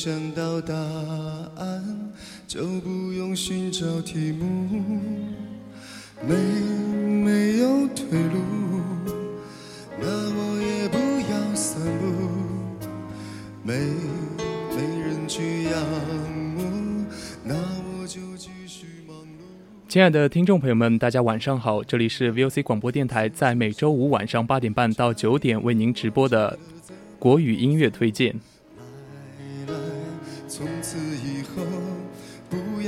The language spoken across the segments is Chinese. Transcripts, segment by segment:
想到答案，就不用寻找题目。没没有退路，那我也不要散步。没没人去仰慕，那我就继续忙碌。亲爱的听众朋友们，大家晚上好，这里是 VOC 广播电台，在每周五晚上八点半到九点为您直播的国语音乐推荐。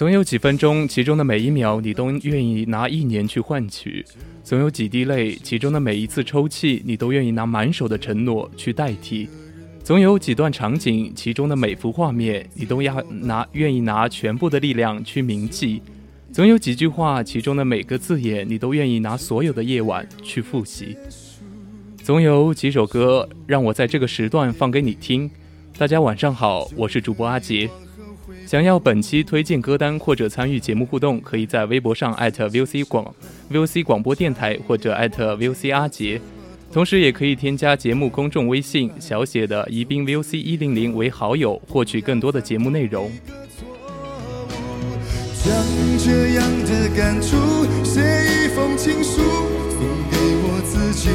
总有几分钟，其中的每一秒，你都愿意拿一年去换取；总有几滴泪，其中的每一次抽泣，你都愿意拿满手的承诺去代替；总有几段场景，其中的每幅画面，你都要拿愿意拿全部的力量去铭记；总有几句话，其中的每个字眼，你都愿意拿所有的夜晚去复习；总有几首歌，让我在这个时段放给你听。大家晚上好，我是主播阿杰。想要本期推荐歌单或者参与节目互动，可以在微博上艾特 VOC 广 VOC 广播电台或者艾特 VOC 阿杰，同时也可以添加节目公众微信小写的宜宾 VOC 一零零为好友，获取更多的节目内容。将这样的感触写一封情书，送给我自己，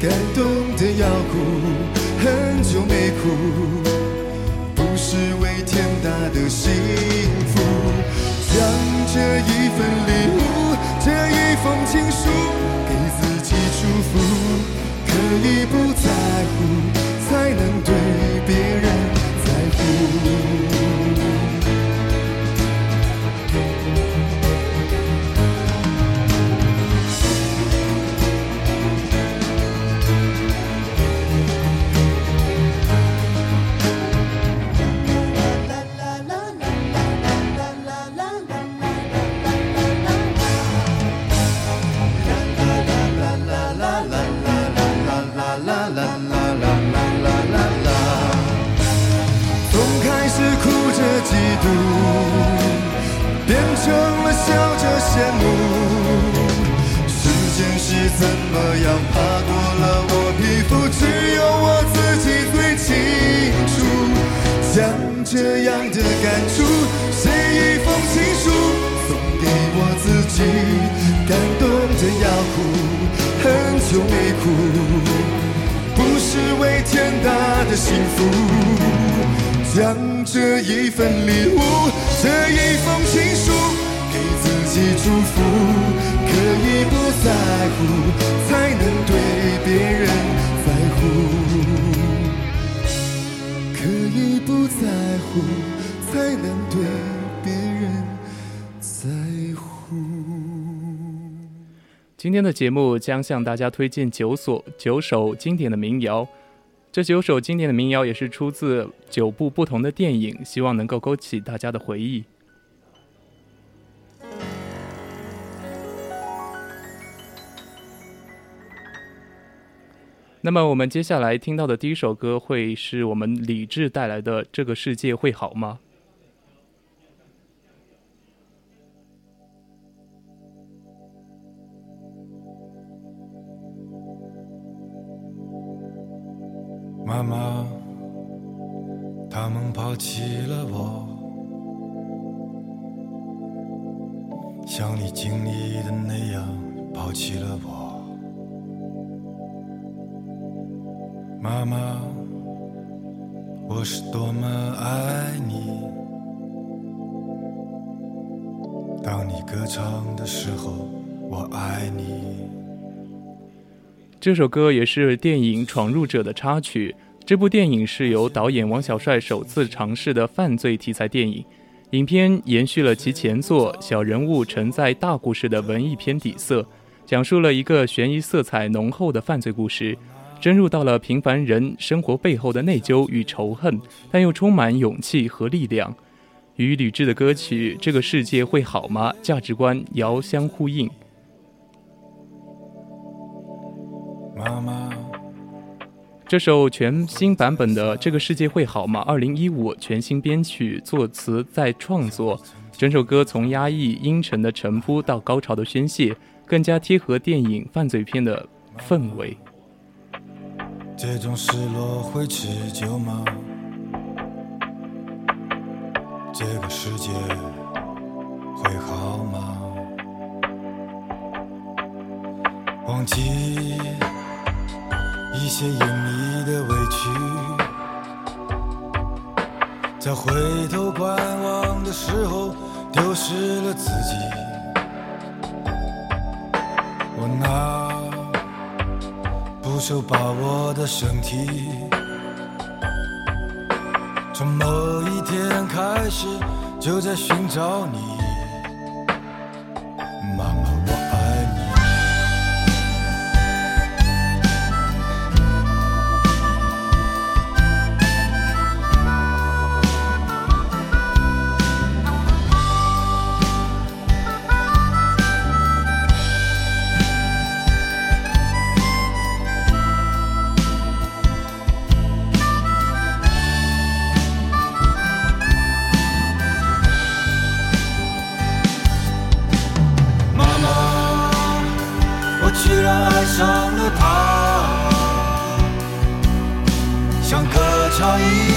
感动的要哭，很久没哭。是为天大的幸福，将这一份礼物，这一封情书，给自己祝福。可以不在乎，笑着羡慕。时间是怎么样爬过了我皮肤，只有我自己最清楚。将这样的感触写一封情书，送给我自己，感动的要哭，很久没哭。不是为天大的幸福，将这一份礼物，这一封情书，祝福。可以不在乎，才能对别人在乎。可以不在乎，才能对别人在乎。今天的节目将向大家推荐九所九首经典的民谣，这九首经典的民谣也是出自九部不同的电影，希望能够勾起大家的回忆。那么我们接下来听到的第一首歌会是我们李志带来的《这个世界会好吗》。这首歌也是电影《闯入者》的插曲。这部电影是由导演王小帅首次尝试的犯罪题材电影，影片延续了其前作《小人物承载大故事》的文艺片底色，讲述了一个悬疑色彩浓厚的犯罪故事，深入到了平凡人生活背后的内疚与仇恨，但又充满勇气和力量。与吕雉的歌曲《这个世界会好吗》价值观遥相呼应。妈妈，这首全新版本的《这个世界会好吗》二零一五全新编曲作词再创作，整首歌从压抑阴沉的沉铺到高潮的宣泄，更加贴合电影犯罪片的氛围。这种失落会持久吗？这个世界会好吗？忘记一些隐秘的委屈，在回头观望的时候丢失了自己。我那不受把握的身体。从某一天开始，就在寻找你。爱上了他，像歌唱一样。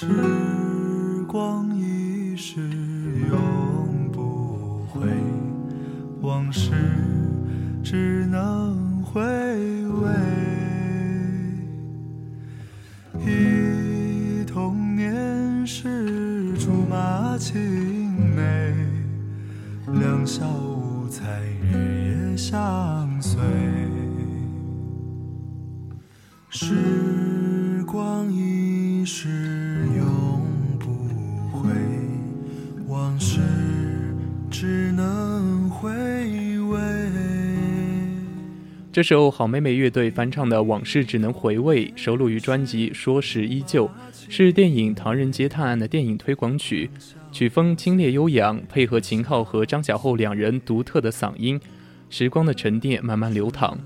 时光一逝永不回，往事只这首好妹妹乐队翻唱的《往事只能回味》收录于专辑《说时依旧》，是电影《唐人街探案》的电影推广曲，曲风清冽悠扬，配合秦昊和张小厚两人独特的嗓音，时光的沉淀慢慢流淌。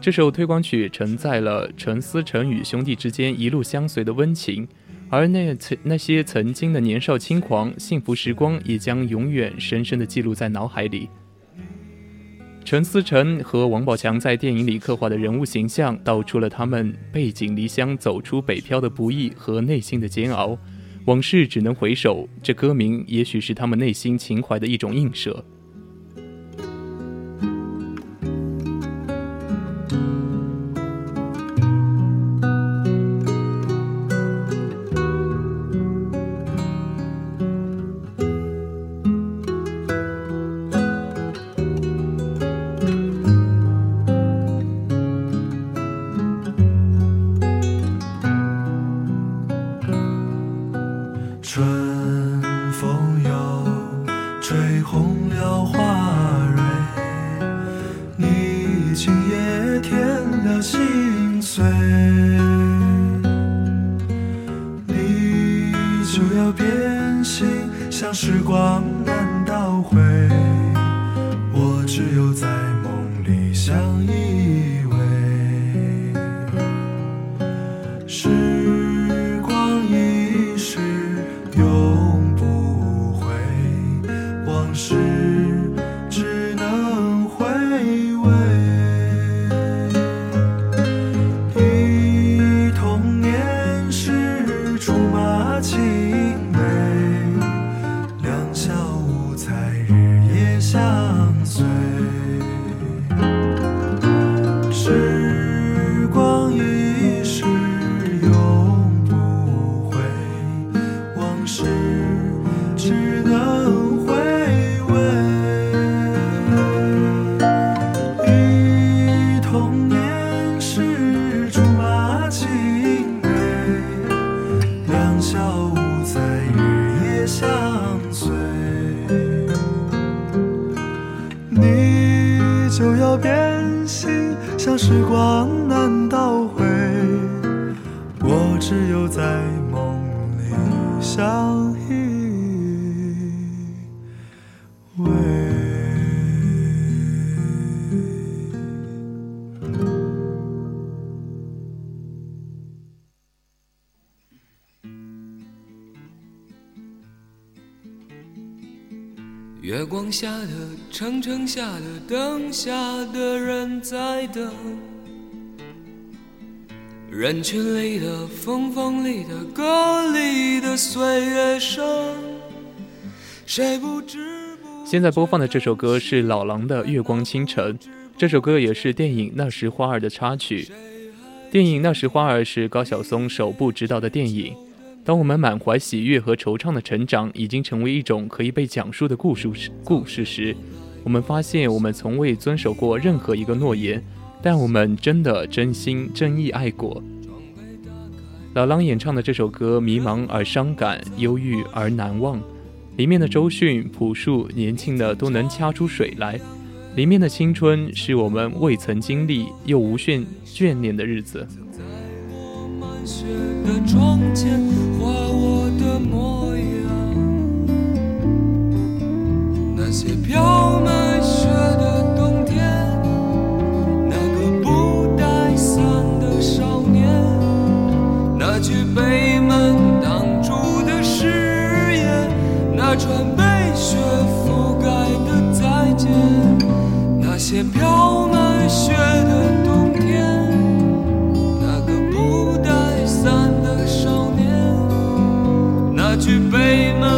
这首推广曲承载了陈思诚与兄弟之间一路相随的温情，而那曾那些曾经的年少轻狂、幸福时光，也将永远深深地记录在脑海里。陈思诚和王宝强在电影里刻画的人物形象，道出了他们背井离乡、走出北漂的不易和内心的煎熬。往事只能回首，这歌名也许是他们内心情怀的一种映射。相依偎月光下的城城下的灯下的人在等，人群里的风风里的歌里的岁月声，谁不知现在播放的这首歌是老狼的《月光倾城》，这首歌也是电影《那时花儿》的插曲。电影《那时花儿》是高晓松首部执导的电影。当我们满怀喜悦和惆怅的成长已经成为一种可以被讲述的故事时，故事时，我们发现我们从未遵守过任何一个诺言，但我们真的真心真意爱过。老狼演唱的这首歌，迷茫而伤感，忧郁而难忘。里面的周迅、朴树，年轻的都能掐出水来。里面的青春，是我们未曾经历又无限眷恋的日子。那些飘满船被雪覆盖的再见，那些飘满雪的冬天，那个不带伞的少年，那句被门。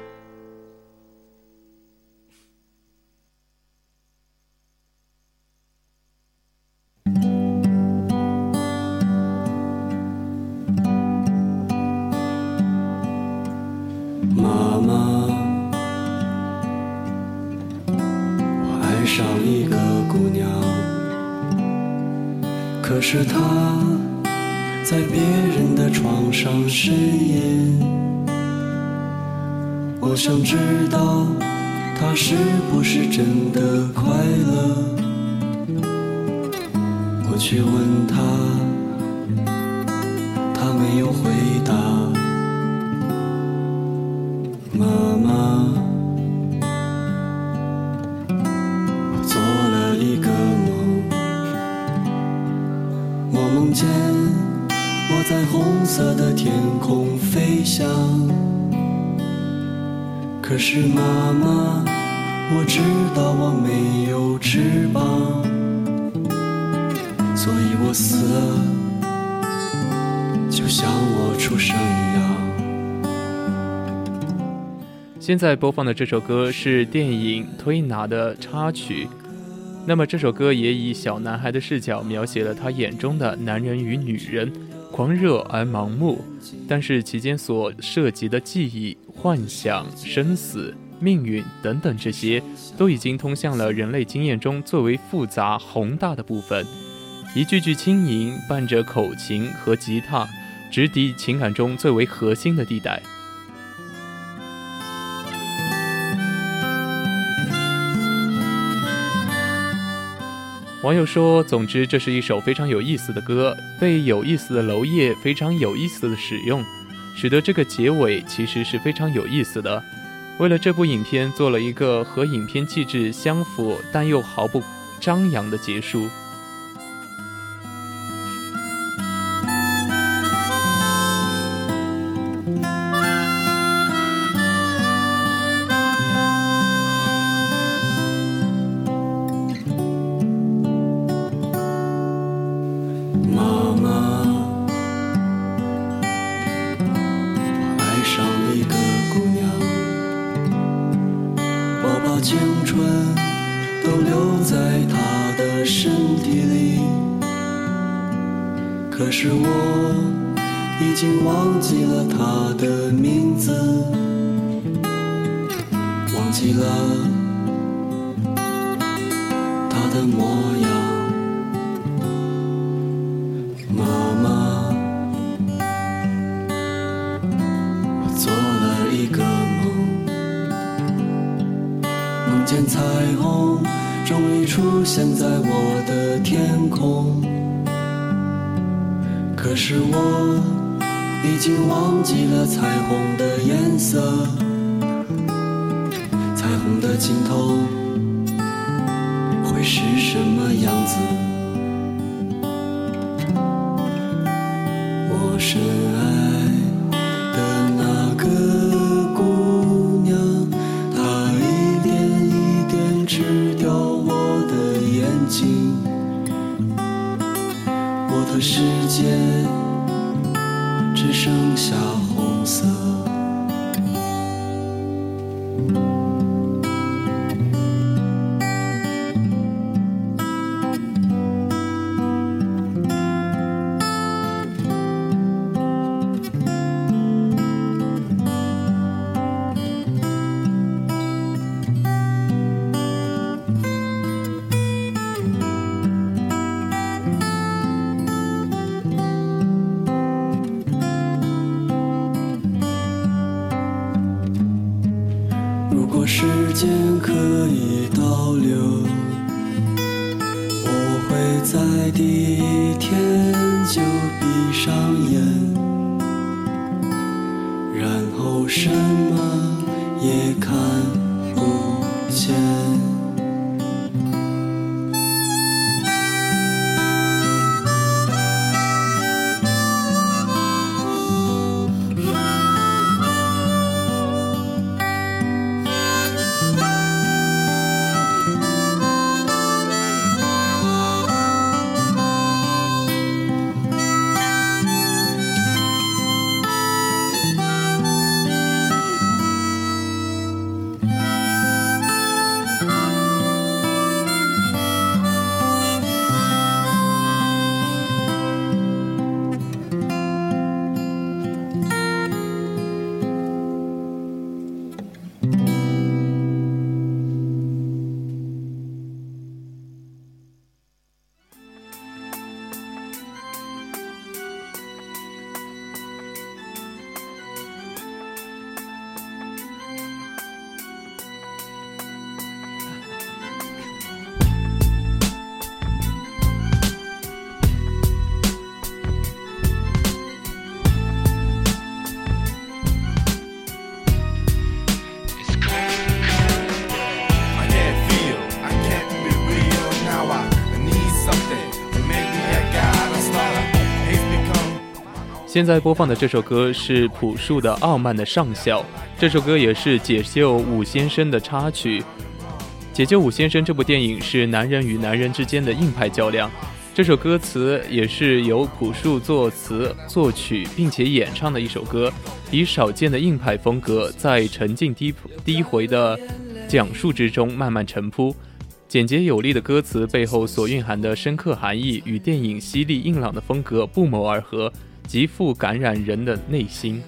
是他在别人的床上呻吟。我想知道他是不是真的快乐。我去问他，他没有回答。红色的天空飞翔。可是妈妈，我知道我没有翅膀，所以我死了，就像我出生一样。现在播放的这首歌是电影《推拿》的插曲。那么这首歌也以小男孩的视角描写了他眼中的男人与女人，狂热而盲目，但是其间所涉及的记忆。幻想、生死、命运等等，这些都已经通向了人类经验中最为复杂宏大的部分。一句句轻吟，伴着口琴和吉他，直抵情感中最为核心的地带。网友说：“总之，这是一首非常有意思的歌，被有意思的娄烨非常有意思的使用。”使得这个结尾其实是非常有意思的。为了这部影片做了一个和影片气质相符但又毫不张扬的结束。已经忘记了他的名字，忘记了他的模样，妈妈。我做了一个梦，梦见彩虹终于出现在我的天空，可是我。已经忘记了彩虹的颜色彩虹的尽头会是什么样子我深爱的那个姑娘她一点一点吃掉我的眼睛我的世界只剩下红色。闭上眼然后什么也看现在播放的这首歌是朴树的《傲慢的上校》，这首歌也是《解救武先生》的插曲。《解救武先生》这部电影是男人与男人之间的硬派较量，这首歌词也是由朴树作词作曲并且演唱的一首歌，以少见的硬派风格，在沉静低低回的讲述之中慢慢沉铺。简洁有力的歌词背后所蕴含的深刻含义，与电影犀利硬朗的风格不谋而合。极富感染人的内心。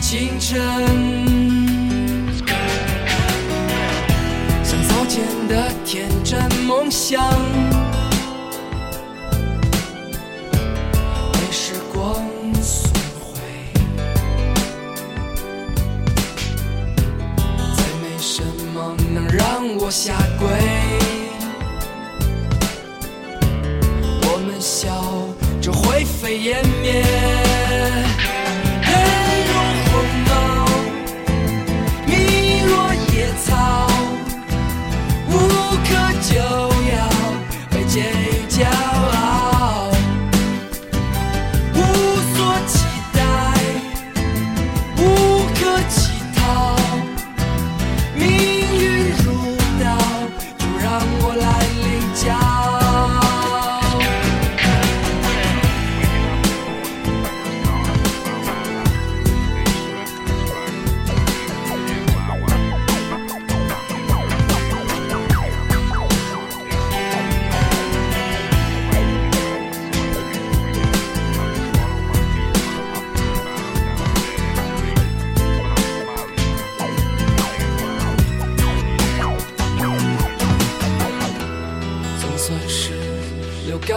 清晨，像早前的天真梦想，能让我下跪。我们笑着灰飞烟灭，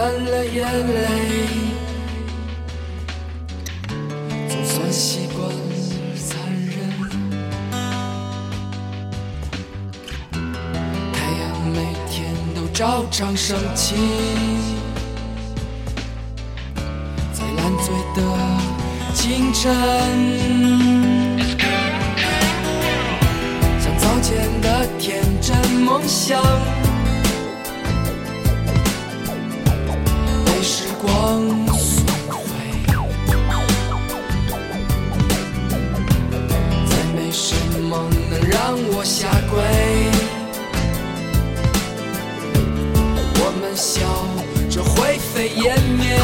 干了眼泪，总算习惯残忍。太阳每天都照常升起，在烂醉的清晨，像早前的天真梦想。光损毁，再没什么能让我下跪。我们笑着灰飞烟灭，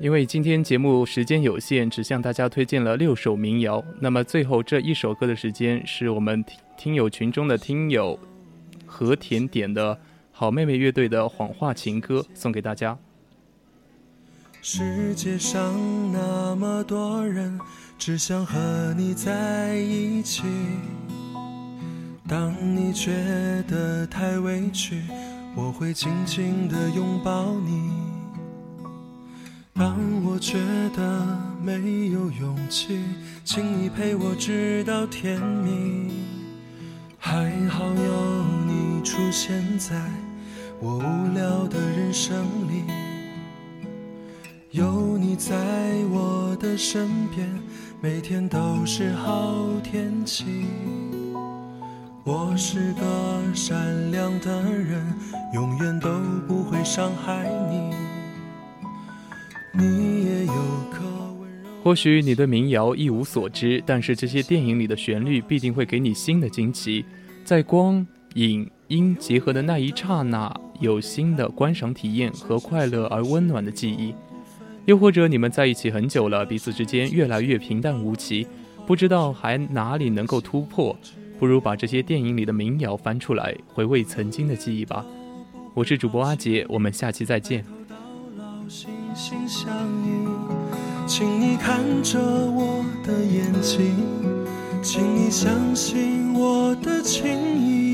因为今天节目时间有限，只向大家推荐了六首民谣。那么最后这一首歌的时间，是我们听听友群中的听友和甜点的好妹妹乐队的《谎话情歌》送给大家。世界上那么多人，只想和你在一起。当你觉得太委屈，我会紧紧地拥抱你。当我觉得没有勇气，请你陪我直到天明。还好有你出现在我无聊的人生里，有你在我的身边，每天都是好天气。我是个善良的人，永远都不会伤害你。或许你对民谣一无所知，但是这些电影里的旋律必定会给你新的惊奇，在光影音结合的那一刹那，有新的观赏体验和快乐而温暖的记忆。又或者你们在一起很久了，彼此之间越来越平淡无奇，不知道还哪里能够突破。不如把这些电影里的民谣翻出来，回味曾经的记忆吧。我是主播阿杰，我们下期再见。心相印，请你看着我的眼睛，请你相信我的情意。